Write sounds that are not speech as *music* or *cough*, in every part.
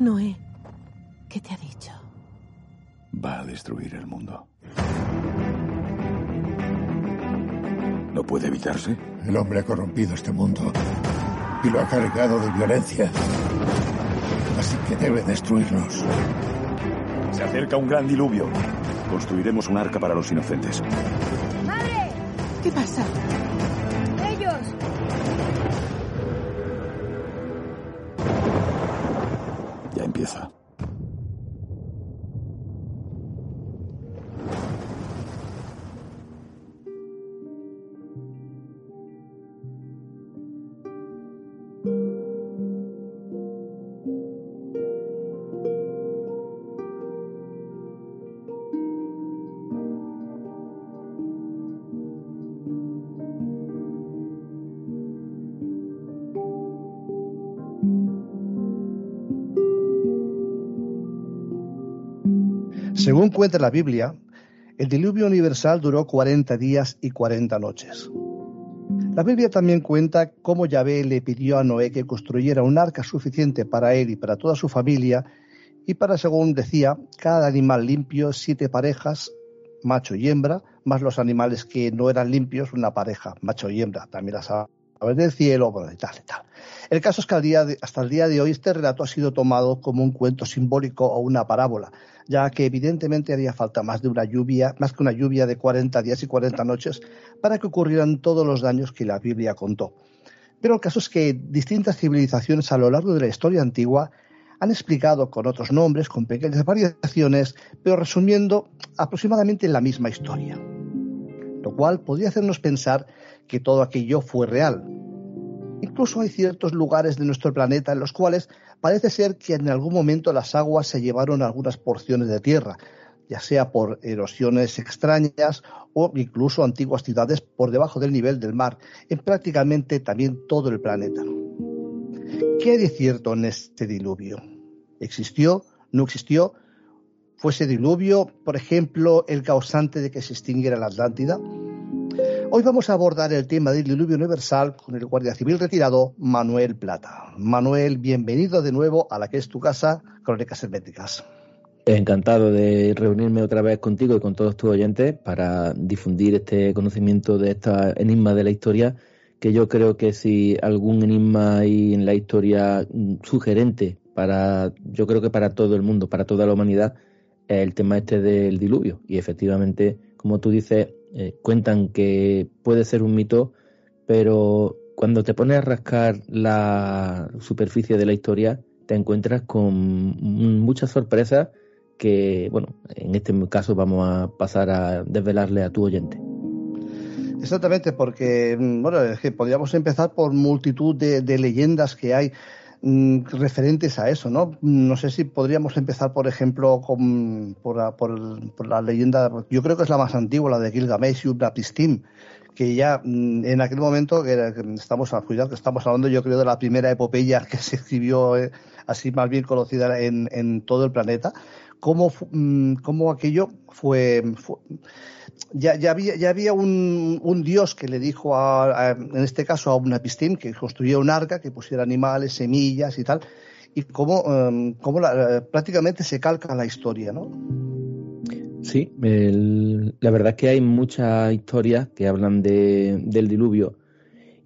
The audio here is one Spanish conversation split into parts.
Noé, ¿qué te ha dicho? Va a destruir el mundo. ¿No puede evitarse? El hombre ha corrompido este mundo y lo ha cargado de violencia. Así que debe destruirnos. Se acerca un gran diluvio. Construiremos un arca para los inocentes. ¡Madre! ¿Qué pasa? Empieza. Según cuenta la Biblia, el diluvio universal duró 40 días y 40 noches. La Biblia también cuenta cómo Yahvé le pidió a Noé que construyera un arca suficiente para él y para toda su familia y para, según decía, cada animal limpio, siete parejas, macho y hembra, más los animales que no eran limpios, una pareja, macho y hembra, también las aves del cielo, bueno, y tal, y tal. El caso es que al día hasta el día de hoy este relato ha sido tomado como un cuento simbólico o una parábola, ya que evidentemente haría falta más de una lluvia, más que una lluvia de 40 días y 40 noches para que ocurrieran todos los daños que la Biblia contó. Pero el caso es que distintas civilizaciones a lo largo de la historia antigua han explicado con otros nombres, con pequeñas variaciones, pero resumiendo aproximadamente la misma historia. Lo cual podría hacernos pensar que todo aquello fue real. Incluso hay ciertos lugares de nuestro planeta en los cuales parece ser que en algún momento las aguas se llevaron algunas porciones de tierra, ya sea por erosiones extrañas o incluso antiguas ciudades por debajo del nivel del mar, en prácticamente también todo el planeta. ¿Qué hay de cierto en este diluvio? ¿Existió? ¿No existió? ¿Fue ese diluvio, por ejemplo, el causante de que se extinguiera la Atlántida? Hoy vamos a abordar el tema del diluvio universal con el guardia civil retirado Manuel Plata. Manuel, bienvenido de nuevo a la que es tu casa, Crónicas Herméticas. Encantado de reunirme otra vez contigo y con todos tus oyentes para difundir este conocimiento de estos enigmas de la historia, que yo creo que si algún enigma hay en la historia mm, sugerente para, yo creo que para todo el mundo, para toda la humanidad, es el tema este del diluvio. Y efectivamente, como tú dices, eh, cuentan que puede ser un mito, pero cuando te pones a rascar la superficie de la historia, te encuentras con muchas sorpresas que, bueno, en este caso vamos a pasar a desvelarle a tu oyente. Exactamente, porque mm, bueno, es que podríamos empezar por multitud de, de leyendas que hay mm, referentes a eso, ¿no? No sé si podríamos empezar, por ejemplo, con, por, por- por la leyenda, yo creo que es la más antigua, la de Gilgamesh y Upnapistim, que ya mm, en aquel momento, que, que estamos, cuidado, que estamos hablando yo creo de la primera epopeya que se escribió eh, así más bien conocida en todo el planeta, cómo, mm, cómo aquello fue, ya, ya había, ya había un, un dios que le dijo, a, en este caso a una pistín, que construyera un arca, que pusiera animales, semillas y tal, y cómo, em, cómo la- eh, prácticamente se calca la historia, ¿no? Sí, la verdad es que hay muchas historias que hablan de, del diluvio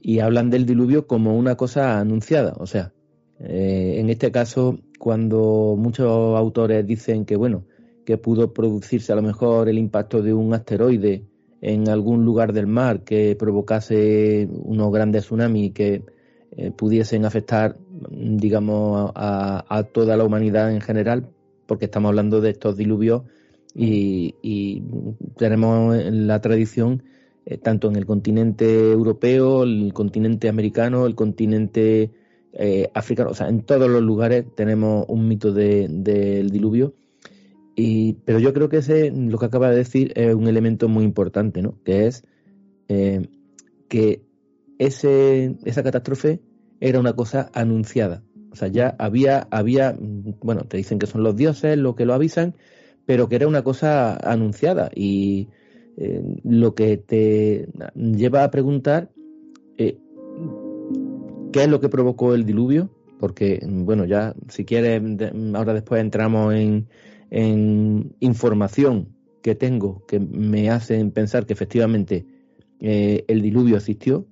y hablan del diluvio como una cosa anunciada. O sea, eh, en este caso, cuando muchos autores dicen que, bueno, que pudo producirse a lo mejor el impacto de un asteroide en algún lugar del mar que provocase unos grandes tsunamis que eh, pudiesen afectar, digamos, a, toda la humanidad en general, porque estamos hablando de estos diluvios y, tenemos la tradición eh, tanto en el continente europeo, el continente americano, el continente eh, o sea, en todos los lugares tenemos un mito del diluvio. Y, pero yo creo que ese, lo que acaba de decir, es un elemento muy importante, ¿no? Que es que ese, esa catástrofe era una cosa anunciada. O sea, ya había, había, bueno, te dicen que son los dioses los que lo avisan, pero que era una cosa anunciada. Y eh, lo que te lleva a preguntar, eh, ¿qué es lo que provocó el diluvio? Porque, bueno, ya si quieres, ahora después entramos en, información que tengo que me hacen pensar que efectivamente eh, el diluvio existió,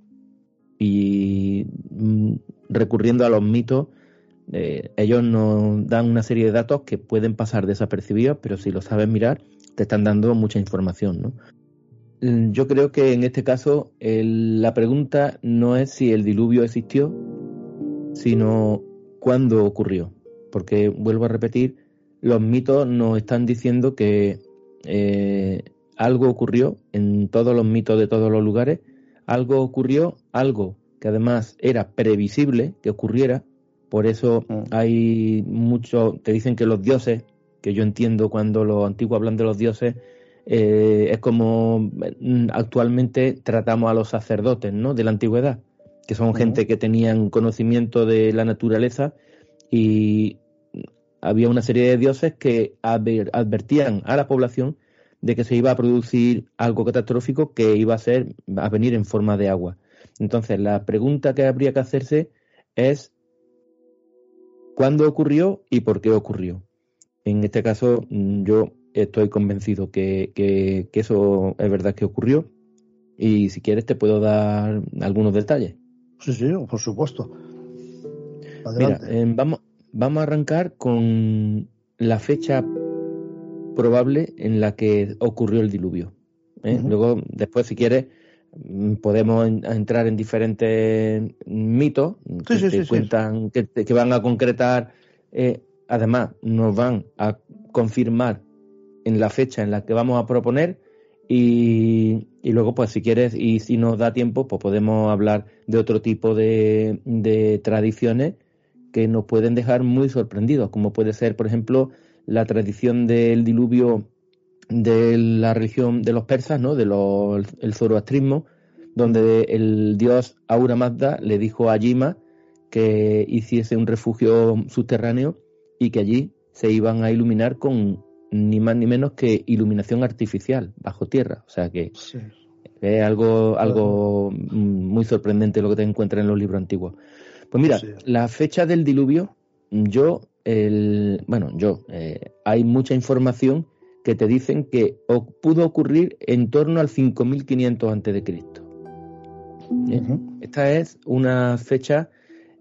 y mm, recurriendo a los mitos, eh, ellos nos dan una serie de datos que pueden pasar desapercibidos, pero si lo sabes mirar, te están dando mucha información. ¿no? Mm, yo creo que en este caso la pregunta no es si el diluvio existió, sino cuándo ocurrió. Porque, vuelvo a repetir, los mitos nos están diciendo que eh, algo ocurrió en todos los mitos de todos los lugares algo ocurrió, algo que además era previsible que ocurriera, por eso mm. hay mucho, te dicen que los dioses, que yo entiendo cuando los antiguos hablan de los dioses, eh, es como mm, actualmente tratamos a los sacerdotes ¿no? de la antigüedad, que son gente que tenían conocimiento de la naturaleza y había una serie de dioses que advertían a la población de que se iba a producir algo catastrófico que iba a ser a venir en forma de agua. Entonces, la pregunta que habría que hacerse es ¿cuándo ocurrió y por qué ocurrió? En este caso, mm, yo estoy convencido que, que, eso es verdad que ocurrió y si quieres te puedo dar algunos detalles. Sí, sí, por supuesto. Mira, eh, vamos, vamos a arrancar con la fecha probable en la que ocurrió el diluvio. ¿eh? Luego, después, si quieres, mm, podemos entrar en diferentes mitos que, cuentan, que, van a concretar, eh, además, nos van a confirmar en la fecha en la que vamos a proponer y, luego, pues si quieres y si nos da tiempo, pues podemos hablar de otro tipo de, de tradiciones que nos pueden dejar muy sorprendidos, como puede ser, por ejemplo, la tradición del diluvio de la religión de los persas, ¿no? De los, el zoroastrismo, donde el dios Aura Mazda le dijo a Yima que hiciese un refugio subterráneo y que allí se iban a iluminar con ni más ni menos que iluminación artificial bajo tierra. O sea que es algo, algo muy sorprendente lo que te encuentras en los libros antiguos. Pues mira, la fecha del diluvio, yo el, bueno, yo, eh, hay mucha información que te dicen que pudo ocurrir en torno al 5500 antes de Cristo. Esta es una fecha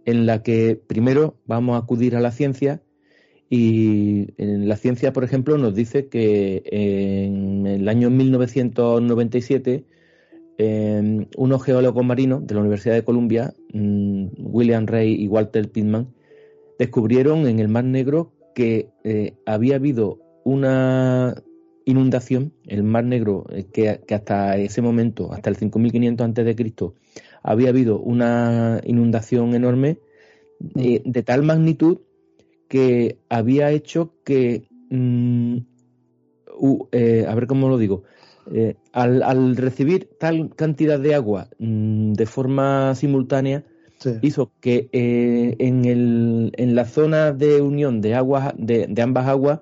en la que primero vamos a acudir a la ciencia y en la ciencia, por ejemplo, nos dice que en el año 1997 em, unos geólogos marinos de la Universidad de Columbia, mm, William Ray y Walter Pittman, descubrieron en el Mar Negro que eh, había habido una inundación, el Mar Negro, eh, que, hasta ese momento, hasta el 5500 antes de Cristo, había habido una inundación enorme eh, de tal magnitud que había hecho que, mm, a ver cómo lo digo, al, recibir tal cantidad de agua mm, de forma simultánea, hizo que eh, en, el, en la zona de unión de aguas de, ambas aguas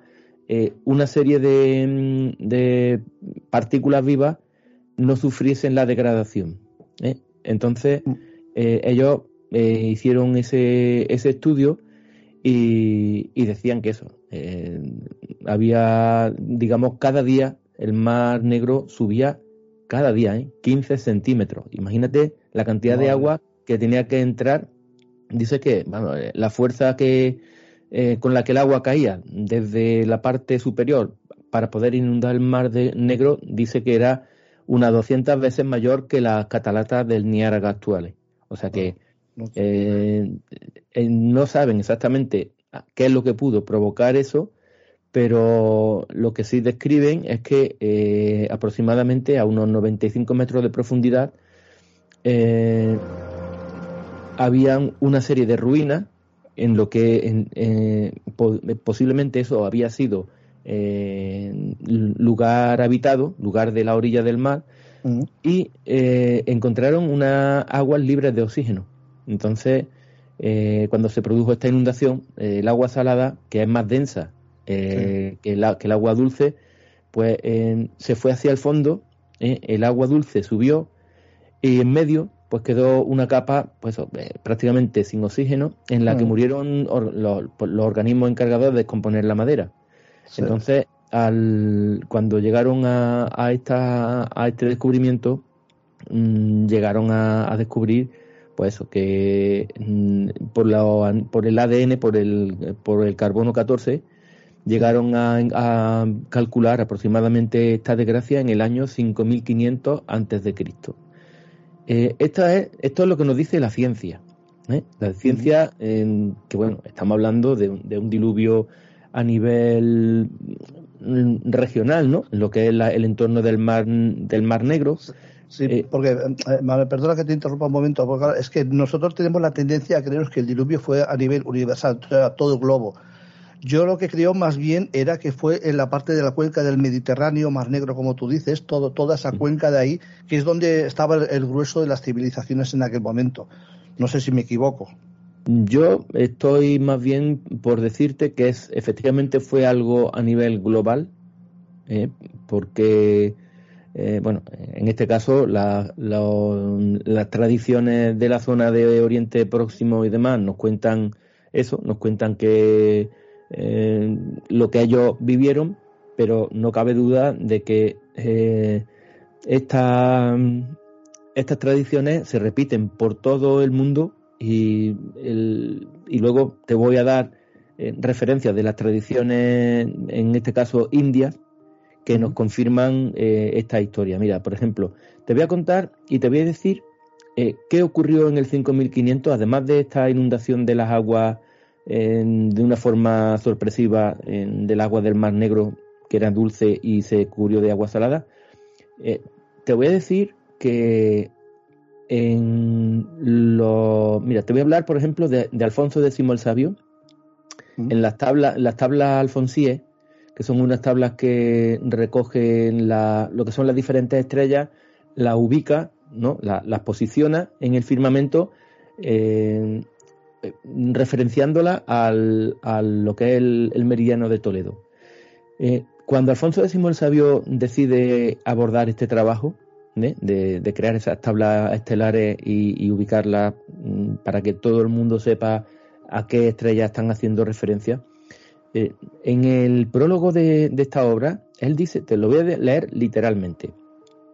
eh, una serie de, mm, de, partículas vivas no sufriesen la degradación. ¿eh? Entonces ellos hicieron ese, ese estudio y, y, decían que eso había digamos cada día el mar negro subía cada día 15 centímetros. Imagínate la cantidad de agua que tenía que entrar, dice que eh, la fuerza que eh, con la que el agua caía desde la parte superior para poder inundar el mar de negro, dice que era unas 200 veces mayor que las cataratas del Niágara actuales. O sea que Eh, eh, no saben exactamente qué es lo que pudo provocar eso, pero lo que sí describen es que eh, aproximadamente a unos 95 metros de profundidad eh, había una serie de ruinas en lo que posiblemente eso había sido lugar habitado, lugar de la orilla del mar, y encontraron unas aguas libres de oxígeno. Entonces, cuando se produjo esta inundación, el agua salada, que es más densa eh, que, el, agua dulce, pues se fue hacia el fondo, eh, el agua dulce subió y en medio pues quedó una capa pues eh, prácticamente sin oxígeno en la que mm. murieron los, organismos encargados de descomponer la madera. Entonces, al, cuando llegaron a, a, esta, a este descubrimiento, mm, llegaron a, descubrir pues eso, que mm, por, la, por el ADN, por el, por el carbono 14, llegaron a, calcular aproximadamente esta desgracia en el año 5500 antes de Cristo. Eh, esto es lo que nos dice la ciencia. ¿eh? La ciencia, que bueno, estamos hablando de, un diluvio a nivel mm, regional, ¿no? Lo que es el entorno del mar del mar Negro. Sí, eh, porque, me perdona que te interrumpa un momento, porque es que nosotros tenemos la tendencia a creer que el diluvio fue a nivel universal, a todo el globo. Yo lo que creo más bien era que fue en la parte de la cuenca del Mediterráneo, Mar Negro, como tú dices, todo, toda esa cuenca de ahí, que es donde estaba el, grueso de las civilizaciones en aquel momento. No sé si me equivoco. Yo estoy más bien por decirte que es efectivamente fue algo a nivel global, ¿eh? porque eh, bueno, en este caso las tradiciones de la zona de Oriente Próximo y demás nos cuentan eso, nos cuentan que eh, lo que ellos vivieron, pero no cabe duda de que eh, estas tradiciones se repiten por todo el mundo y, y luego te voy a dar referencias de las tradiciones, en este caso indias, que nos confirman esta historia. Mira, por ejemplo, te voy a contar y te voy a decir qué ocurrió en el 5500, además de esta inundación de las aguas de una forma sorpresiva del agua del Mar Negro, que era dulce y se cubrió de agua salada. Eh, te voy a decir que en los... Mira, te voy a hablar, por ejemplo, de, Alfonso X el Sabio. En las tablas, las tablas alfonsíes, que son unas tablas que recogen lo que son las diferentes estrellas, las ubica, ¿no? las posiciona en el firmamento eh, eh, referenciándola al, a lo que es el, meridiano de Toledo. Eh, cuando Alfonso X el Sabio decide abordar este trabajo, de, crear esas tablas estelares y, ubicarlas mm, para que todo el mundo sepa a qué estrellas están haciendo referencia, eh, en el prólogo de, esta obra, él dice, te lo voy a leer literalmente,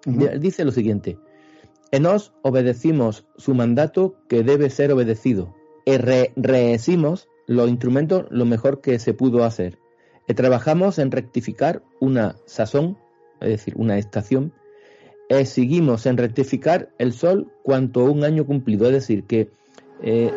él dice lo siguiente, en nos obedecimos su mandato que debe ser obedecido, re rehicimos los instrumentos lo mejor que se pudo hacer. Eh, trabajamos en rectificar una sazón, es decir, una estación. Eh, seguimos en rectificar el sol cuanto un año cumplido. Es decir, que eh,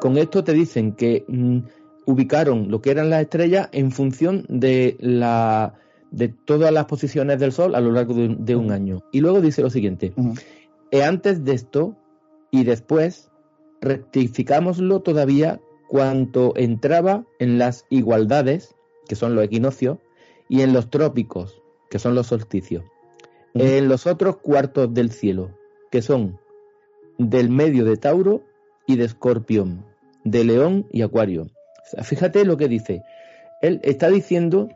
con esto te dicen que mm, ubicaron lo que eran las estrellas en función de la de todas las posiciones del sol a lo largo de, un año. Y luego dice lo siguiente, antes de esto y después rectificámoslo todavía cuanto entraba en las igualdades, que son los equinoccios, y en los trópicos, que son los solsticios. En los otros cuartos del cielo, que son del medio de Tauro y de Escorpión, de León y Acuario. Fíjate lo que dice. Él está diciendo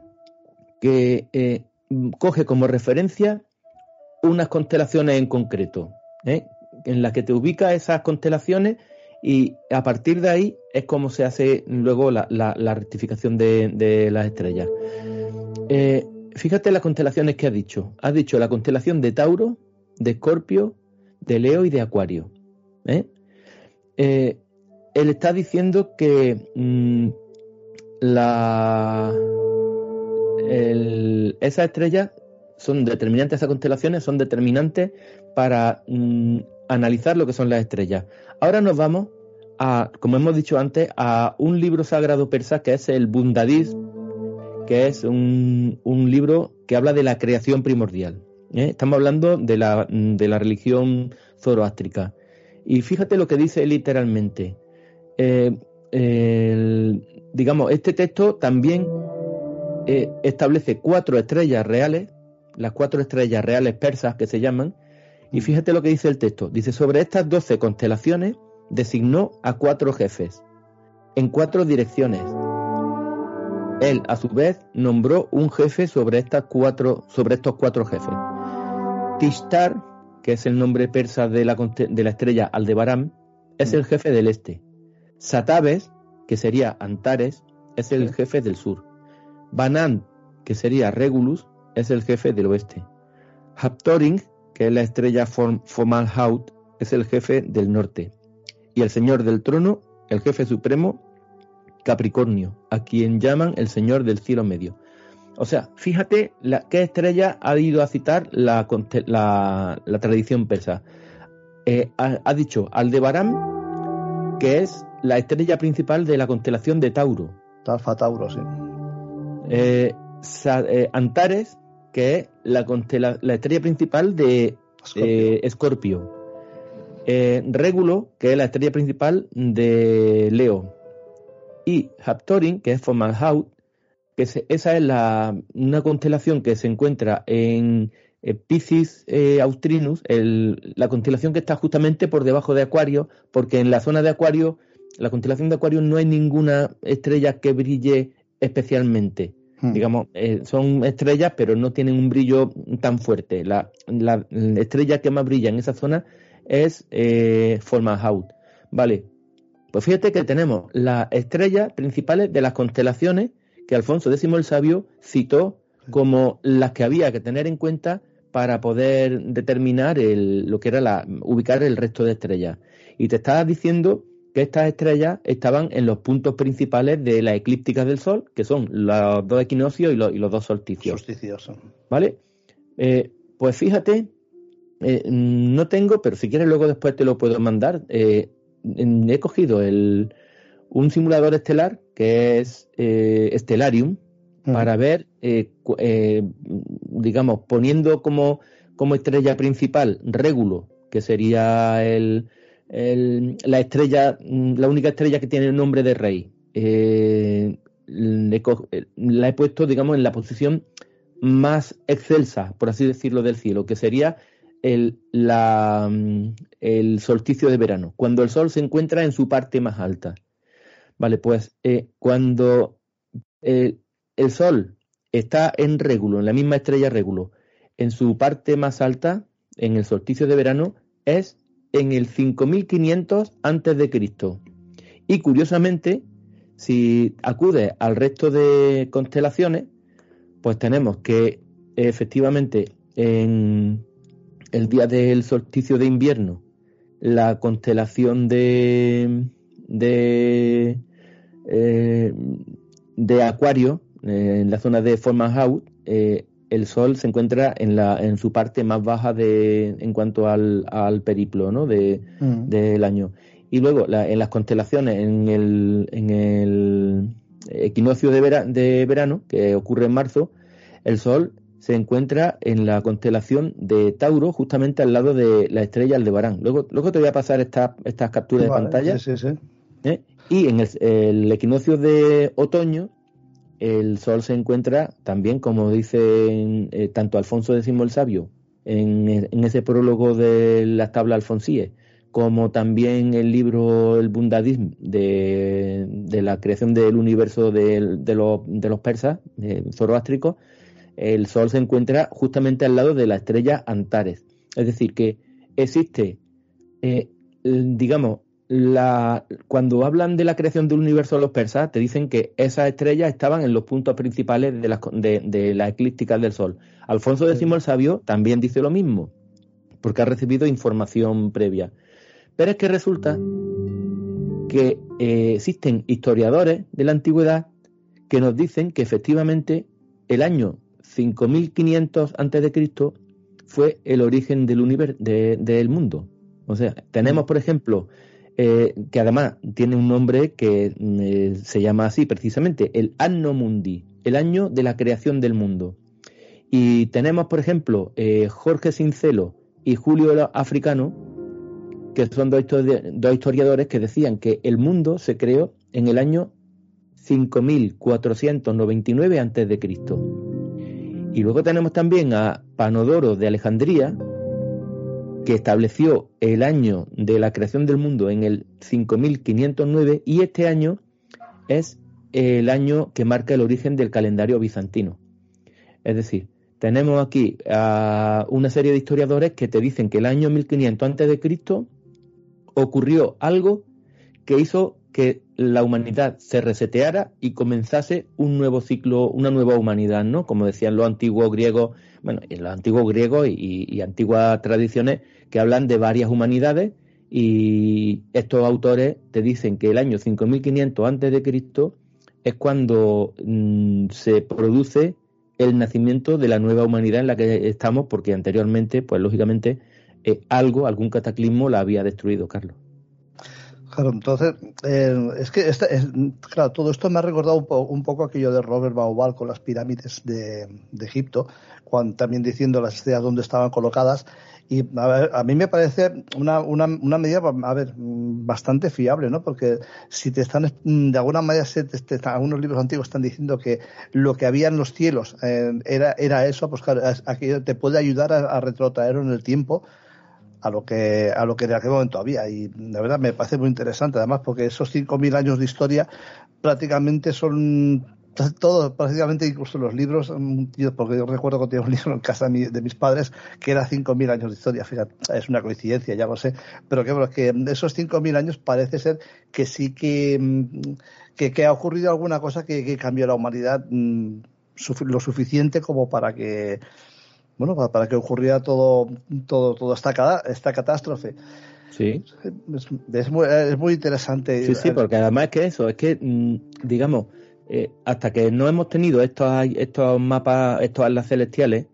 que eh, coge como referencia unas constelaciones en concreto, ¿eh? en las que te ubica esas constelaciones y a partir de ahí es como se hace luego la, rectificación de, las estrellas. Eh, fíjate las constelaciones que ha dicho. Ha dicho la constelación de Tauro, de Escorpio, de Leo y de Acuario. ¿eh? Él está diciendo que mm, esas estrellas son determinantes, esas constelaciones son determinantes para mm, analizar lo que son las estrellas. Ahora nos vamos a, como hemos dicho antes, a un libro sagrado persa que es el Bundadis, que es un, libro que habla de la creación primordial. ¿eh? Estamos hablando de la, de la religión zoroástrica. Y fíjate lo que dice literalmente. Eh, digamos, este texto también eh, establece cuatro estrellas reales, las cuatro estrellas reales persas que se llaman, y fíjate lo que dice el texto. Dice, sobre estas doce constelaciones designó a cuatro jefes, en cuatro direcciones. Él, a su vez, nombró un jefe sobre, estas cuatro, sobre estos cuatro jefes. Tishtar, que es el nombre persa de la, de la estrella Aldebaran, es el jefe del este. Satabes, que sería Antares, es el jefe del sur. Banan, que sería Regulus, es el jefe del oeste. Haptoring, que es la estrella Fomalhaut, es el jefe del norte. Y el señor del trono, el jefe supremo, Capricornio, a quien llaman el señor del cielo medio. O sea, fíjate la, qué estrella ha ido a citar la, la, tradición persa. Eh, ha, dicho Aldebaran, que es la estrella principal de la constelación de Tauro. Alfa Tauro, sí. Eh, eh, Antares, que es la, la estrella principal de Escorpio. Régulo, que es la estrella principal de Leo. Y Haptorin, que es Fomalhaut, que esa es la, una constelación que se encuentra en Piscis eh, Austrinus, la constelación que está justamente por debajo de Acuario, porque en la zona de Acuario, la constelación de Acuario no hay ninguna estrella que brille especialmente. Hmm. Digamos, eh, son estrellas, pero no tienen un brillo tan fuerte. La, estrella que más brilla en esa zona es eh, Vale, pues fíjate que tenemos las estrellas principales de las constelaciones que Alfonso X el Sabio citó como las que había que tener en cuenta para poder determinar lo que era la, ubicar el resto de estrellas. Y te estaba diciendo que estas estrellas estaban en los puntos principales de la eclíptica del Sol, que son los dos equinoccios y los, dos solsticios. Solsticios. ¿Vale? Eh, pues fíjate, eh, no tengo, pero si quieres luego después te lo puedo mandar. Eh, he cogido el, un simulador estelar que es eh, Stellarium para ver, eh, eh, digamos, poniendo como, como estrella principal Régulo, que sería el, la estrella, la única estrella que tiene el nombre de rey. la he puesto, digamos, en la posición más excelsa, por así decirlo, del cielo, que sería el, la, el solsticio de verano, cuando el sol se encuentra en su parte más alta. Vale, pues eh, cuando eh, el Sol está en régulo, en la misma estrella régulo, en su parte más alta, en el solsticio de verano, es en el 5500 antes de Cristo. Y curiosamente, si acude al resto de constelaciones, pues tenemos que efectivamente en el día del solsticio de invierno, la constelación de, de, eh, de Acuario, eh, en la zona de Formanhaut, eh, el Sol se encuentra en, la, en su parte más baja de, en cuanto al, al periplo ¿no? de, mm. del año. Y luego en las constelaciones, en el, en el equinoccio de, de verano, que ocurre en marzo, el Sol se encuentra en la constelación de Tauro, justamente al lado de la estrella Aldebarán. Luego, luego te voy a pasar estas capturas de pantalla. Sí, sí, sí. ¿Eh? Y en el, equinoccio de otoño, el Sol se encuentra también, como dice eh, tanto Alfonso X el Sabio en, ese prólogo de la tabla Alfonsíe, como también el libro El Bundadism de, la creación del universo de, los persas, zoroástricos, el Sol se encuentra justamente al lado de la estrella Antares. Es decir, que existe, eh, digamos, la, cuando hablan de la creación del universo de los persas, te dicen que esas estrellas estaban en los puntos principales de las de, la eclípticas del Sol. Alfonso X el Sabio también dice lo mismo, porque ha recibido información previa. Pero es que resulta que eh, existen historiadores de la antigüedad que nos dicen que efectivamente el año 5500 a.C. fue el origen del, universo, del mundo O sea, tenemos, por ejemplo, eh, que además tiene un nombre que mm, eh, se llama así precisamente, el Anno Mundi, el año de la creación del mundo. Y tenemos, por ejemplo, eh, Jorge Sincelo y Julio Africano, que son dos, historiadores que decían que el mundo se creó en el año 5499 a.C. Y luego tenemos también a Panodoro de Alejandría, que estableció el año de la creación del mundo en el 5509 y este año es el año que marca el origen del calendario bizantino. Es decir, tenemos aquí a una serie de historiadores que te dicen que el año 1500 antes de Cristo ocurrió algo que hizo que la humanidad se reseteara y comenzase un nuevo ciclo, una nueva humanidad, ¿no? Como decían los antiguos griegos, bueno, los antiguos griegos y, antiguas tradiciones que hablan de varias humanidades y estos autores te dicen que el año 5500 antes de Cristo es cuando mm, se produce el nacimiento de la nueva humanidad en la que estamos, porque anteriormente, pues lógicamente, eh, algo, algún cataclismo la había destruido, Carlos. Claro, entonces, eh, es que claro, todo esto me ha recordado un, un, poco aquello de Robert Baubal con las pirámides de, Egipto, cuando, también diciendo las estrellas donde estaban colocadas. Y a, mí me parece una, una, medida, a ver, bastante fiable, ¿no? Porque si te están, de alguna manera, se algunos libros antiguos están diciendo que lo que había en los cielos eh, era, era eso, pues aquello te puede ayudar a, a retrotraerlo en el tiempo a lo que a lo que en aquel momento había. Y la verdad me parece muy interesante además porque esos 5.000 años de historia prácticamente son todos, prácticamente incluso los libros, mm, porque yo recuerdo que tenía un *laughs* libro en casa de mis padres que era 5.000 años de historia, fíjate, es una coincidencia, ya lo sé, pero que, que esos 5.000 años parece ser que sí que, mm, que, ha ocurrido alguna cosa que, que cambió la humanidad mm, lo suficiente como para que bueno, para, que ocurriera todo, todo, toda esta, esta catástrofe. Sí. Es, muy, es muy interesante. Sí, sí, porque además es que eso, es que, mm, digamos, eh, hasta que no hemos tenido estos, estos mapas, estos atlas celestiales,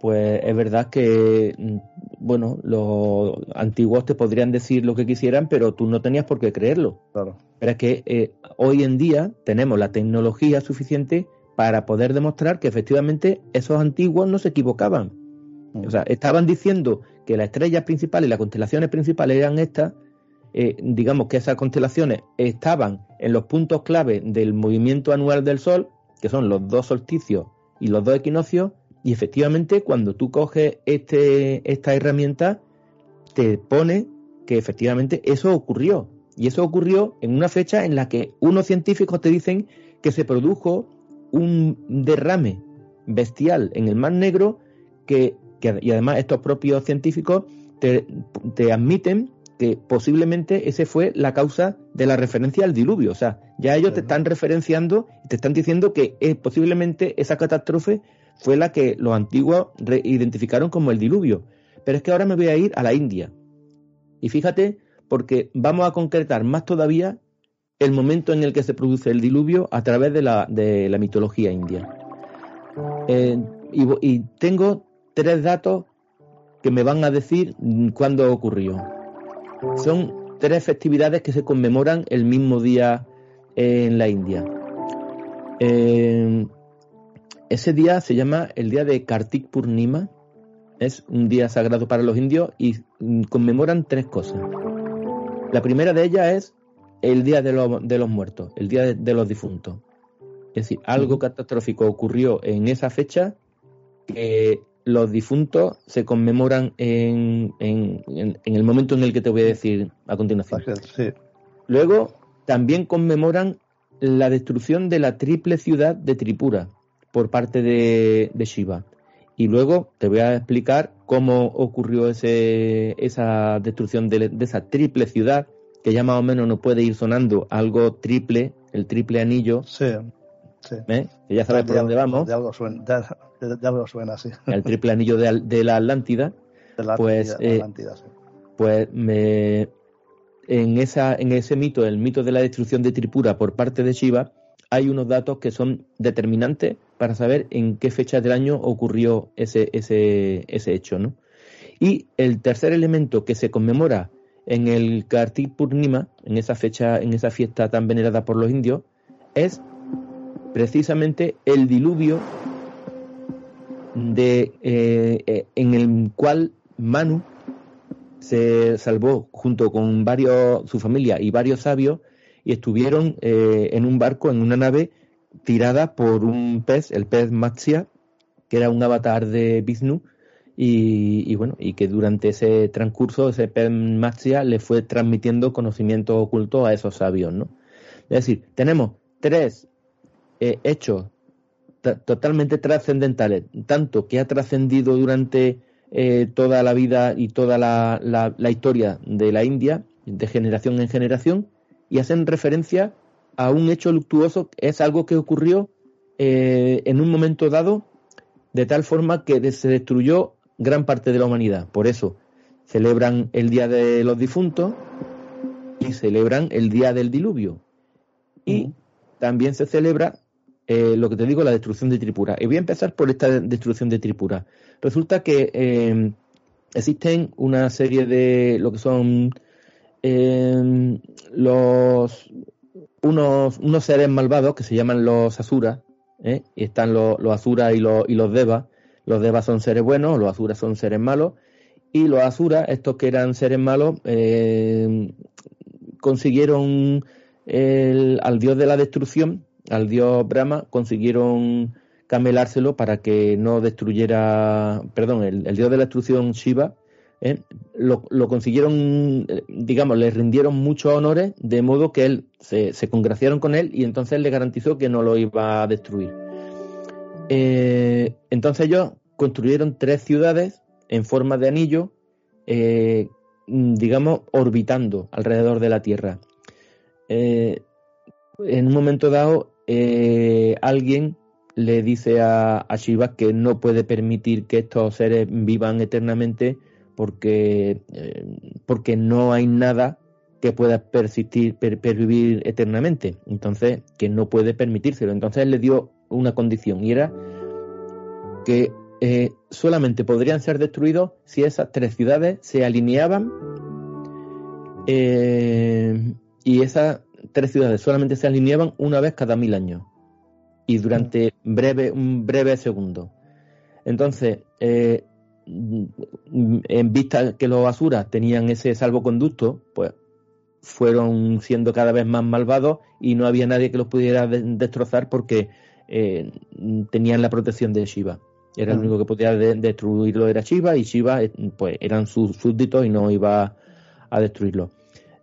pues es verdad que, mm, bueno, los antiguos te podrían decir lo que quisieran, pero tú no tenías por qué creerlo. Claro. Pero es que eh, hoy en día tenemos la tecnología suficiente para poder demostrar que efectivamente esos antiguos no se equivocaban. O sea, estaban diciendo que las estrellas principales y las constelaciones principales eran estas, eh, digamos que esas constelaciones estaban en los puntos clave del movimiento anual del Sol, que son los dos solsticios y los dos equinoccios, y efectivamente cuando tú coges este, esta herramienta, te pone que efectivamente eso ocurrió. Y eso ocurrió en una fecha en la que unos científicos te dicen que se produjo un derrame bestial en el Mar Negro que, y además estos propios científicos te, admiten que posiblemente ese fue la causa de la referencia al diluvio. O sea, ya ellos te están referenciando y te están diciendo que eh, posiblemente esa catástrofe fue la que los antiguos identificaron como el diluvio. Pero es que ahora me voy a ir a la India. Y fíjate, porque vamos a concretar más todavía el momento en el que se produce el diluvio a través de la, de la mitología india. Eh, y, tengo tres datos que me van a decir cuándo ocurrió. Son tres festividades que se conmemoran el mismo día en la India. Eh, ese día se llama el día de Kartik Purnima. Es un día sagrado para los indios y conmemoran tres cosas. La primera de ellas es el día de, de los muertos, el día de, los difuntos. Es decir, algo catastrófico ocurrió en esa fecha que los difuntos se conmemoran en, en, el momento en el que te voy a decir a continuación. Luego, también conmemoran la destrucción de la triple ciudad de Tripura por parte de, de Shiva. Y luego te voy a explicar cómo ocurrió ese, esa destrucción de, de esa triple ciudad que ya más o menos nos puede ir sonando algo triple, el triple anillo. Sí, sí. ¿Eh? Que ya sabes por dónde vamos. De algo suena, de, algo suena sí. El triple anillo de, la Atlántida. De la pues, eh, Atlántida, sí. Pues me, en, esa, en ese mito, el mito de la destrucción de Tripura por parte de Shiva, hay unos datos que son determinantes para saber en qué fecha del año ocurrió ese, ese, ese hecho, ¿no? Y el tercer elemento que se conmemora en el Kartik Purnima, en esa fecha, en esa fiesta tan venerada por los indios, es precisamente el diluvio de, eh, eh, en el cual Manu se salvó junto con varios, su familia y varios sabios y estuvieron eh, en un barco, en una nave tirada por un pez, el pez Matsya, que era un avatar de Vishnu, y, bueno, y que durante ese transcurso, ese pez Matsya le fue transmitiendo conocimiento oculto a esos sabios, ¿no? Es decir, tenemos tres eh, hechos totalmente trascendentales, tanto que ha trascendido durante eh, toda la vida y toda la, la, historia de la India, de generación en generación, y hacen referencia a un hecho luctuoso, es algo que ocurrió eh, en un momento dado, de tal forma que se destruyó gran parte de la humanidad. Por eso celebran el Día de los Difuntos y celebran el Día del Diluvio. Y también se celebra eh, lo que te digo, la destrucción de Tripura. Y voy a empezar por esta destrucción de Tripura. Resulta que eh, existen una serie de lo que son eh, los unos, unos seres malvados que se llaman los Asuras, y están los, los Asuras y los, y los Devas. Los Devas son seres buenos, los Asuras son seres malos. Y los Asuras, estos que eran seres malos, consiguieron al dios de la destrucción, al dios Brahma, consiguieron camelárselo para que no destruyera, perdón, el, dios de la destrucción Shiva, ¿eh? lo, consiguieron, digamos, le rindieron muchos honores, de modo que él se, congraciaron con él y entonces le garantizó que no lo iba a destruir. Eh, entonces ellos construyeron tres ciudades en forma de anillo, eh, digamos, orbitando alrededor de la Tierra. en un momento dado, eh, alguien le dice a, Shiva que no puede permitir que estos seres vivan eternamente porque, eh, porque no hay nada que pueda persistir, pervivir eternamente. Entonces, que no puede permitírselo. Entonces le dio una condición y era que eh, solamente podrían ser destruidos si esas tres ciudades se alineaban y esas tres ciudades solamente se alineaban una vez cada mil años y durante breve, un breve segundo. Entonces, eh, en vista que los asuras tenían ese salvoconducto, pues fueron siendo cada vez más malvados y no había nadie que los pudiera destrozar porque eh, tenían la protección de Shiva. Era el único que podía destruirlo era Shiva y Shiva eh, pues eran sus súbditos y no iba a destruirlo.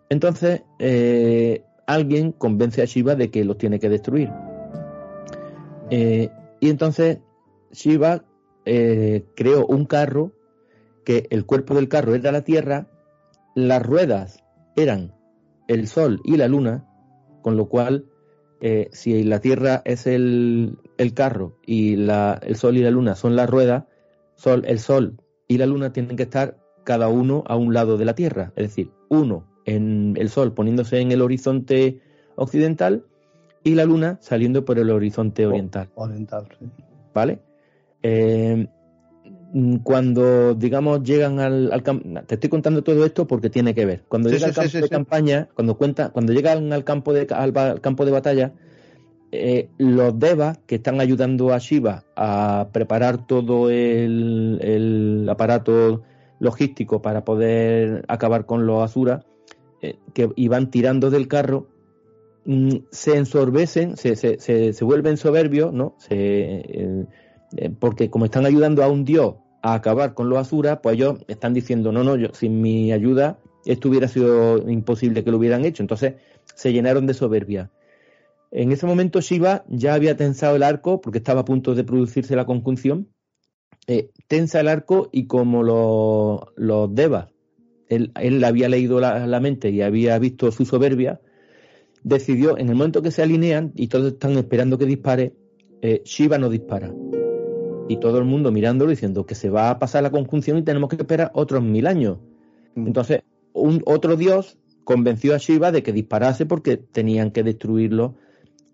Entonces, alguien convence a Shiva de que los tiene que destruir. Eh, y entonces Shiva eh, creó un carro que el cuerpo del carro era la Tierra, las ruedas eran el Sol y la Luna, con lo cual eh, si la Tierra es el, el carro y la, el Sol y la Luna son las ruedas, sol, el Sol y la Luna tienen que estar cada uno a un lado de la Tierra, es decir, uno en el Sol poniéndose en el horizonte occidental y la Luna saliendo por el horizonte oriental. Oriental, ¿Vale? Eh, cuando, digamos, llegan al, campo, te estoy contando todo esto porque tiene que ver. Cuando llega al campo de campaña, cuando cuenta, cuando llegan al campo de, al, campo de batalla, eh, los devas que están ayudando a Shiva a preparar todo el, el aparato logístico para poder acabar con los Asura, eh, que iban tirando del carro, mm, se ensorbecen, se, se, se, vuelven soberbios, ¿no? Se, eh, eh, porque como están ayudando a un dios a acabar con los Asura, pues ellos están diciendo, no, no, yo, sin mi ayuda esto hubiera sido imposible que lo hubieran hecho. Entonces se llenaron de soberbia. En ese momento Shiva ya había tensado el arco porque estaba a punto de producirse la conjunción. tensa el arco y como los, los devas él, él había leído la, mente y había visto su soberbia, decidió, en el momento que se alinean y todos están esperando que dispare, eh, Shiva no dispara. Y todo el mundo mirándolo diciendo que se va a pasar la conjunción y tenemos que esperar otros mil años. Mm. Entonces, un, otro dios convenció a Shiva de que disparase porque tenían que destruirlo,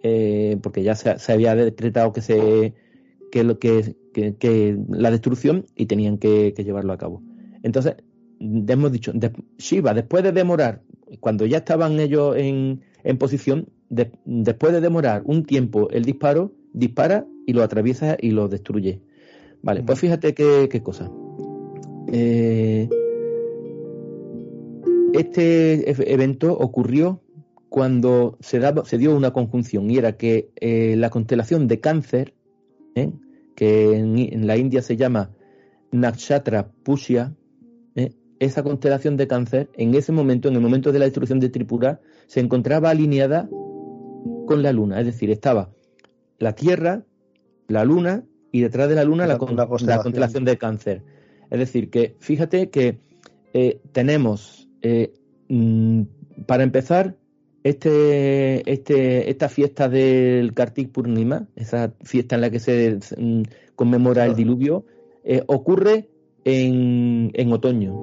eh, porque ya se, había decretado que se que, lo, que, que, la destrucción y tenían que llevarlo a cabo. Entonces, hemos dicho, Shiva, después de demorar, cuando ya estaban ellos en, posición, después de demorar un tiempo el disparo, dispara y lo atraviesa y lo destruye. Vale, pues fíjate qué, cosa. Eh, este evento ocurrió cuando se, se dio una conjunción y era que eh, la constelación de cáncer, ¿eh? que en, la India se llama Nakshatra Pushya, ¿eh? esa constelación de cáncer, en ese momento, en el momento de la destrucción de Tripura, se encontraba alineada con la luna, es decir, estaba la Tierra, la luna y detrás de la luna la, constelación. de cáncer. Es decir, que fíjate que tenemos, mm, para empezar, este, este, esta fiesta del Kartik Purnima, esa fiesta en la que se mm, conmemora el diluvio, eh, ocurre en, en otoño.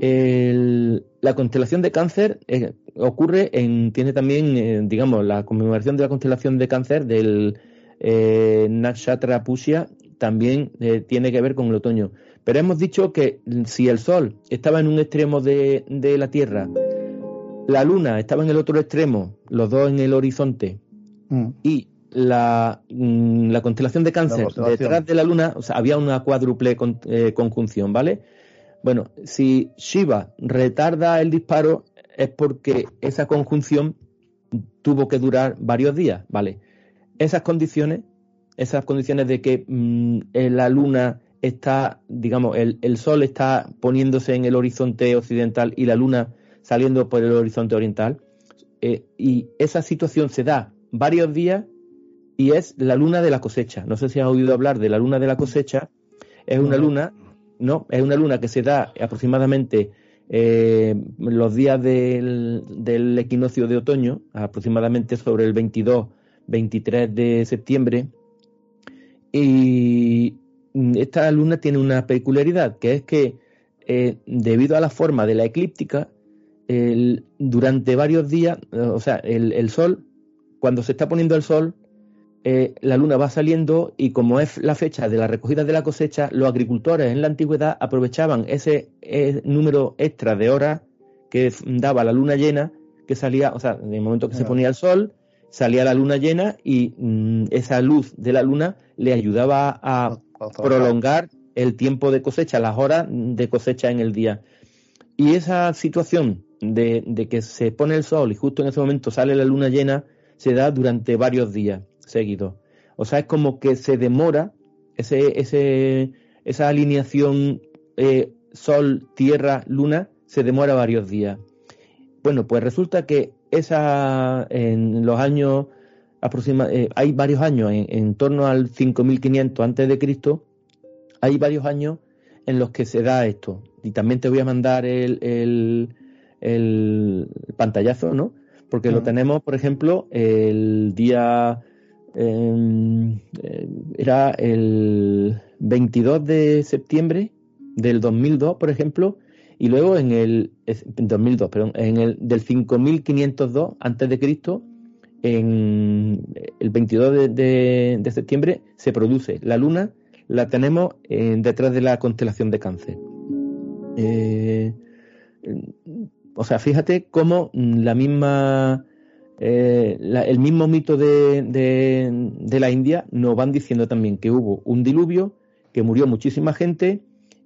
la constelación de cáncer eh, ocurre en, tiene también, eh, digamos, la conmemoración de la constelación de cáncer del Nakshatra Pusya también tiene que ver con el otoño. Pero hemos dicho que si el Sol estaba en un extremo de, de la Tierra la luna estaba en el otro extremo, los dos en el horizonte, mm. y la, mm, la, constelación de cáncer detrás de la luna, o sea, había una cuádruple eh, conjunción, ¿vale? Bueno, si Shiva retarda el disparo es porque esa conjunción tuvo que durar varios días, ¿vale? Esas condiciones, esas condiciones de que mm, la luna está, digamos, el, el sol está poniéndose en el horizonte occidental y la luna saliendo por el horizonte oriental. Eh, y esa situación se da varios días y es la luna de la cosecha. No sé si has oído hablar de la luna de la cosecha. Es una luna, no, es una luna que se da aproximadamente eh, los días del, del, equinoccio de otoño, aproximadamente sobre el 22, 23 de septiembre. Y esta luna tiene una peculiaridad, que es que eh, debido a la forma de la eclíptica, durante varios días, o sea, el, sol, cuando se está poniendo el sol, eh, la luna va saliendo y como es la fecha de la recogida de la cosecha, los agricultores en la antigüedad aprovechaban ese eh, número extra de horas que daba la luna llena, que salía, o sea, en el momento que se ponía el sol, salía la luna llena y mm, esa luz de la luna le ayudaba a prolongar el tiempo de cosecha, las horas de cosecha en el día. Y esa situación de, que se pone el sol y justo en ese momento sale la luna llena, se da durante varios días seguidos. O sea, es como que se demora ese, ese, esa alineación eh, sol, tierra, luna, se demora varios días. Bueno, pues resulta que esa en los años aproximadamente, eh, hay varios años, en, torno al 5500 antes de Cristo, hay varios años en los que se da esto. Y también te voy a mandar el, el pantallazo, ¿no? Porque lo tenemos, por ejemplo, el día em, eh, era el 22 de septiembre del 2002, por ejemplo, y luego en el 2002, perdón, en el del 5502 antes de Cristo, en el 22 de, septiembre se produce la luna, la tenemos eh, detrás de la constelación de Cáncer. Eh, o sea, fíjate cómo la misma, eh, el mismo mito de, de, la India nos van diciendo también que hubo un diluvio, que murió muchísima gente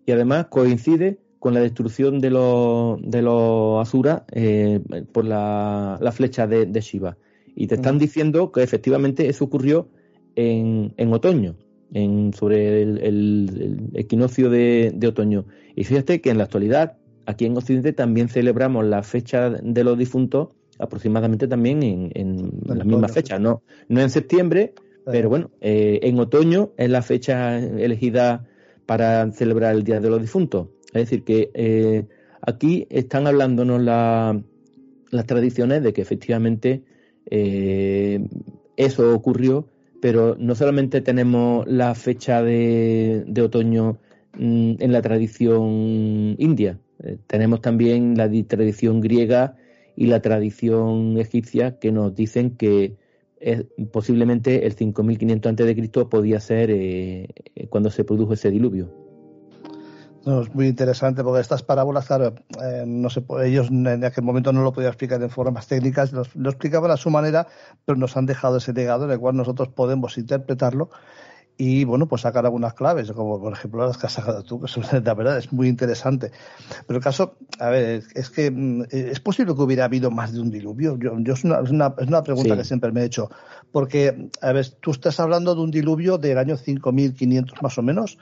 y además coincide con la destrucción de los, de los asuras eh, por la, flecha de, Shiva. Y te están diciendo que efectivamente eso ocurrió en, en otoño, en, sobre el, el equinoccio de, de, otoño. Y fíjate que en la actualidad aquí en Occidente también celebramos la fecha de los difuntos aproximadamente también en, la misma fecha, no, no en septiembre, pero bueno, eh, en otoño es la fecha elegida para celebrar el Día de los Difuntos. Es decir, que eh, aquí están hablándonos las tradiciones de que efectivamente eh, eso ocurrió, pero no solamente tenemos la fecha de, otoño mm, en la tradición india, eh, tenemos también la tradición griega y la tradición egipcia que nos dicen que posiblemente el 5500 a.C. podía ser cuando se produjo ese diluvio. No, es muy interesante porque estas parábolas, claro, eh, no se ellos en aquel momento no lo podían explicar de formas técnicas, lo, lo, explicaban a su manera, pero nos han dejado ese legado en el cual nosotros podemos interpretarlo y bueno, pues sacar algunas claves, como por ejemplo las que has sacado tú, que son, *laughs* la verdad es muy interesante. Pero el caso, a ver, es que mm, es posible que hubiera habido más de un diluvio. Yo, yo es, una, es, una, es, una, pregunta sí. que siempre me he hecho. Porque, a ver, tú estás hablando de un diluvio del año 5500 más o menos.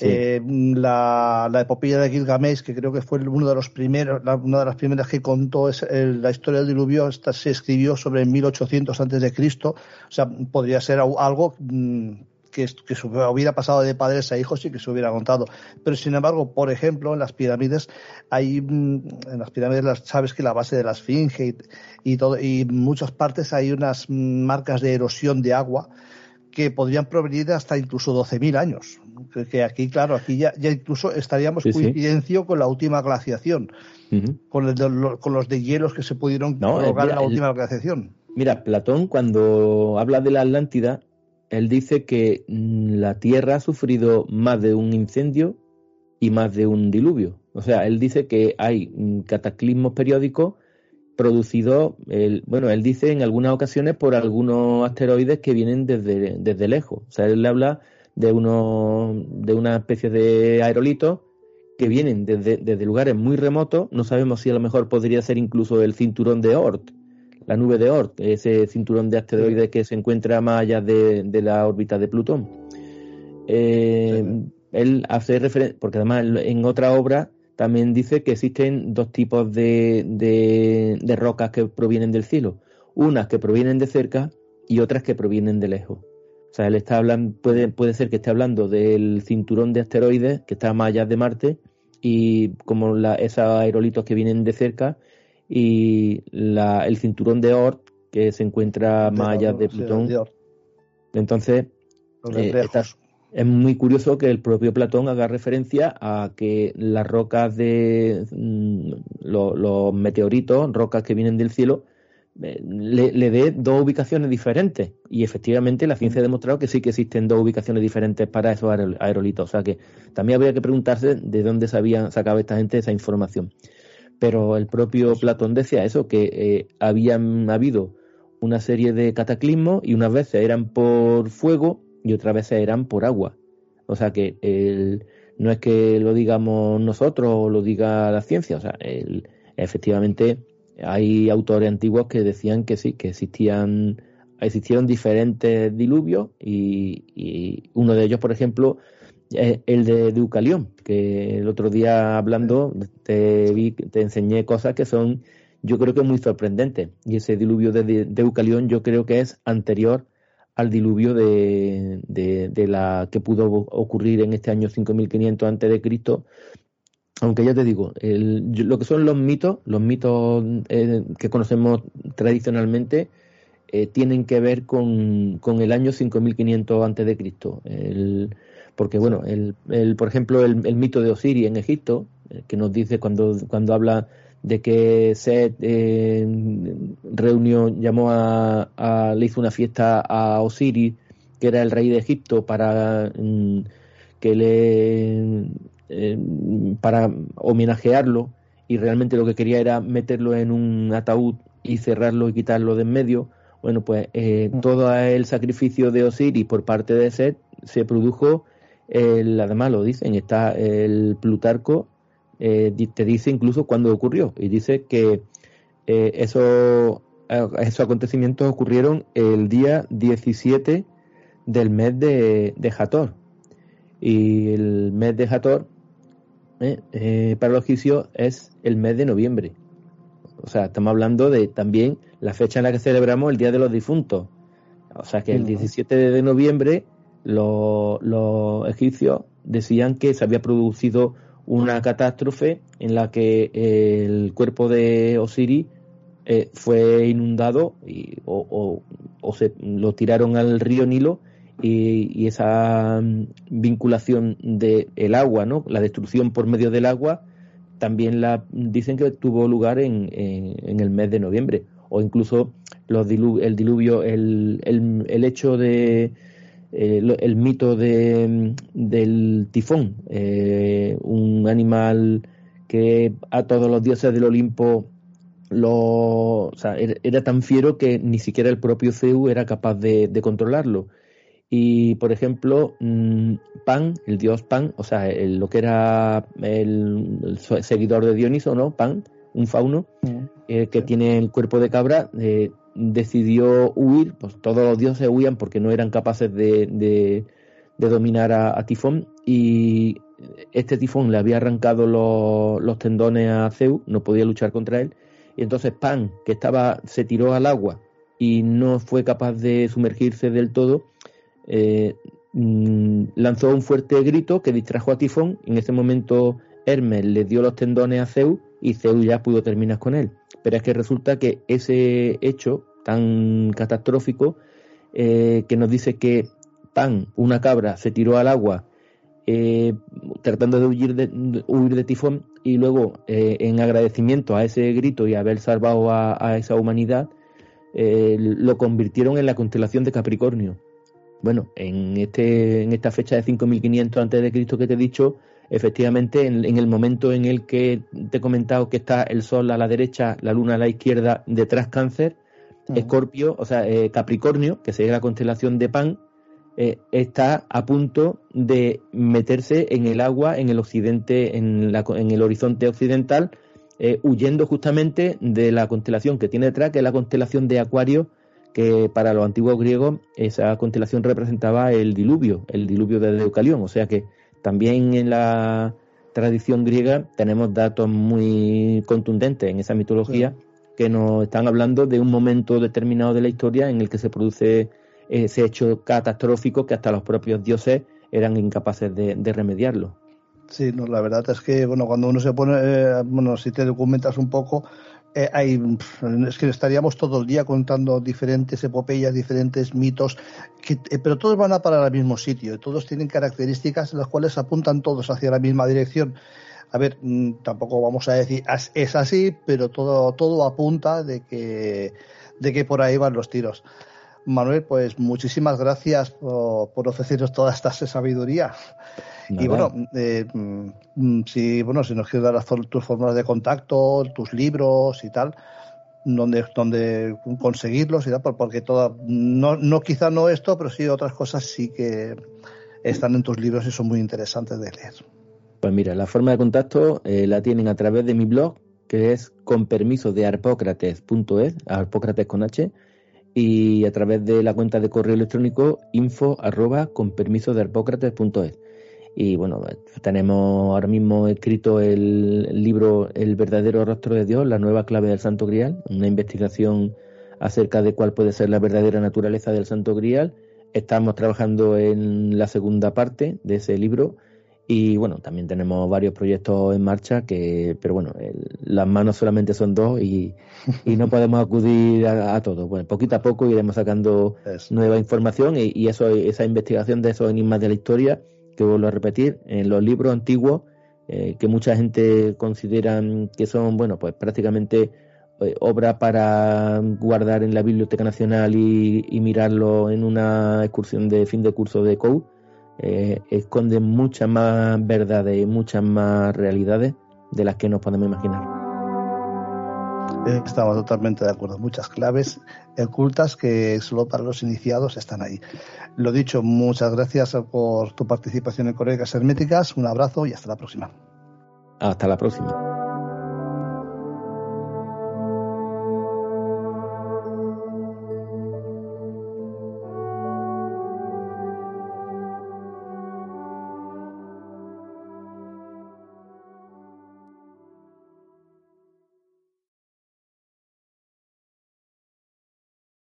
Eh, la, la, epopeya de Gilgamesh, que creo que fue uno de los primeros, la, una de las primeras que contó es el, la historia del diluvio, se escribió sobre 1800 antes de Cristo. O sea, podría ser algo mm, que, que hubiera pasado de padres a hijos y que se hubiera contado. Pero sin embargo, por ejemplo, en las pirámides hay, mm, en las pirámides las, sabes que la base de la esfinge y, y todo, y muchas partes hay unas marcas de erosión de agua que podrían provenir de hasta incluso 12.000 años. Que, que, aquí, claro, aquí ya, ya incluso estaríamos sí, coincidencio sí. con la última glaciación, uh -huh. con, el de, lo, con, los de hielos que se pudieron no, lograr en la última glaciación. Mira, Platón cuando habla de la Atlántida, él dice que mm, la Tierra ha sufrido más de un incendio y más de un diluvio. O sea, él dice que hay mm, cataclismos periódicos producidos, el, bueno, él dice en algunas ocasiones por algunos asteroides que vienen desde, desde lejos. O sea, él le habla de, uno, de una especie de aerolitos que vienen desde, desde lugares muy remotos. No sabemos si a lo mejor podría ser incluso el cinturón de Oort, la nube de Oort, ese cinturón de asteroides que se encuentra más allá de, de la órbita de Plutón. Eh. Él hace referencia, porque además en otra obra también dice que existen dos tipos de, de, de, rocas que provienen del cielo. Unas que provienen de cerca y otras que provienen de lejos. O sea, él está hablando, puede, puede ser que esté hablando del cinturón de asteroides que está más allá de Marte y como la, esos aerolitos que vienen de cerca y la, el cinturón de Oort que se encuentra más allá de Plutón. Entonces, eh, está, es muy curioso que el propio Platón haga referencia a que las rocas de mm, lo, los meteoritos, rocas que vienen del cielo, eh, le, le, dé dos ubicaciones diferentes. Y efectivamente la ciencia ha demostrado que sí que existen dos ubicaciones diferentes para esos aerolitos. O sea que también habría que preguntarse de dónde se había sacado esta gente esa información pero el propio Platón decía eso, que eh, habían habido una serie de cataclismos y unas veces eran por fuego y otras veces eran por agua. O sea que el, no es que lo digamos nosotros o lo diga la ciencia, o sea, el, efectivamente hay autores antiguos que decían que sí, que existían existieron diferentes diluvios y, uno de ellos, por ejemplo, el de Deucalión, que el otro día hablando te, vi, te enseñé cosas que son, yo creo que muy sorprendentes. Y ese diluvio de Deucalión yo creo que es anterior al diluvio de, de, de la que pudo ocurrir en este año 5500 antes de Cristo. Aunque ya te digo, el, lo que son los mitos, los mitos eh, que conocemos tradicionalmente, eh, tienen que ver con, con el año 5500 antes de Cristo. El, porque bueno, el, el por ejemplo, el, el, mito de Osiris en Egipto, eh, que nos dice cuando, cuando habla de que Set eh, reunió, llamó a, a, le hizo una fiesta a Osiris, que era el rey de Egipto, para mm, que le eh, para homenajearlo, y realmente lo que quería era meterlo en un ataúd y cerrarlo y quitarlo de en medio. Bueno, pues eh, todo el sacrificio de Osiris por parte de Set se produjo el, además lo dicen, está el Plutarco, eh, te dice incluso cuándo ocurrió, y dice que eh, eso, eh, esos acontecimientos ocurrieron el día 17 del mes de, de Hator. Y el mes de Hator, eh, eh, para los egipcios, es el mes de noviembre. O sea, estamos hablando de también la fecha en la que celebramos el Día de los Difuntos. O sea, que el 17 de noviembre los, los egipcios decían que se había producido una catástrofe en la que el cuerpo de Osiris eh, fue inundado y, o, o, se lo tiraron al río Nilo y, y esa mm, vinculación del el agua, ¿no? la destrucción por medio del agua, también la dicen que tuvo lugar en, en, en el mes de noviembre o incluso los dilu el diluvio, el, el, el hecho de el, mito de, del tifón, un animal que a todos los dioses del Olimpo lo, o sea, era, tan fiero que ni siquiera el propio Zeus era capaz de, controlarlo. Y, por ejemplo, mm, Pan, el dios Pan, o sea, lo que era el, seguidor de Dioniso, ¿no? Pan, un fauno, eh, que tiene el cuerpo de cabra, eh, decidió huir, pues todos los dioses huían porque no eran capaces de, dominar a, Tifón y este Tifón le había arrancado los, los tendones a Zeus, no podía luchar contra él y entonces Pan, que estaba, se tiró al agua y no fue capaz de sumergirse del todo, eh, mm, lanzó un fuerte grito que distrajo a Tifón. En ese momento Hermes le dio los tendones a Zeus y Zeus ya pudo terminar con él. Pero es que resulta que ese hecho tan catastrófico eh, que nos dice que Pan, una cabra, se tiró al agua eh, tratando de huir de, huir de tifón y luego eh, en agradecimiento a ese grito y haber salvado a, esa humanidad eh, lo convirtieron en la constelación de Capricornio. Bueno, en este en esta fecha de 5500 antes de Cristo que te he dicho, efectivamente en, el momento en el que te he comentado que está el sol a la derecha, la luna a la izquierda, detrás Cáncer, Escorpio, o sea, Capricornio, que sería la constelación de Pan, eh, está a punto de meterse en el agua en el occidente, en, el horizonte occidental, eh, huyendo justamente de la constelación que tiene detrás, que es la constelación de Acuario, que para los antiguos griegos esa constelación representaba el diluvio, el diluvio de Deucalión. O sea que también en la tradición griega tenemos datos muy contundentes en esa mitología que nos están hablando de un momento determinado de la historia en el que se produce ese hecho catastrófico que hasta los propios dioses eran incapaces de, remediarlo. Sí, no, la verdad es que bueno, cuando uno se pone, eh, bueno, si te documentas un poco, eh, hay, es que estaríamos todo el día contando diferentes epopeyas, diferentes mitos, que, eh, pero todos van a parar al mismo sitio, todos tienen características en las cuales apuntan todos hacia la misma dirección. A ver, mm, tampoco vamos a decir es así, pero todo, todo apunta de que, de que por ahí van los tiros. Manuel, pues muchísimas gracias por, ofrecernos toda esta sabiduría. Y bueno, eh, mm, si bueno, si nos quieres dar tus formas de contacto, tus libros y tal, donde, donde conseguirlos y tal, porque toda, no, no quizá no esto, pero sí otras cosas sí que están en tus libros y son muy interesantes de leer. Pues mira, la forma de contacto eh, la tienen a través de mi blog, que es con permiso de arpócrates.es, arpócrates con H, y a través de la cuenta de correo electrónico info arroba con permiso de arpócrates.es. Y bueno, tenemos ahora mismo escrito el, libro El verdadero rostro de Dios, la nueva clave del Santo Grial, una investigación acerca de cuál puede ser la verdadera naturaleza del Santo Grial. Estamos trabajando en la segunda parte de ese libro y bueno, también tenemos varios proyectos en marcha, que, pero bueno, las manos solamente son dos y, no *laughs* podemos acudir a, todo. Bueno, poquito a poco iremos sacando nueva información y, eso, esa investigación de esos enigmas de la historia, que vuelvo a repetir, en los libros antiguos, eh, que mucha gente considera que son, bueno, pues prácticamente eh, obra para guardar en la Biblioteca Nacional y, y mirarlo en una excursión de fin de curso de COU eh, esconde muchas más verdades y muchas más realidades de las que nos podemos imaginar. Estamos totalmente de acuerdo. Muchas claves ocultas que solo para los iniciados están ahí. Lo dicho, muchas gracias por tu participación en Coregas Herméticas. Un abrazo y hasta la próxima. Hasta la próxima.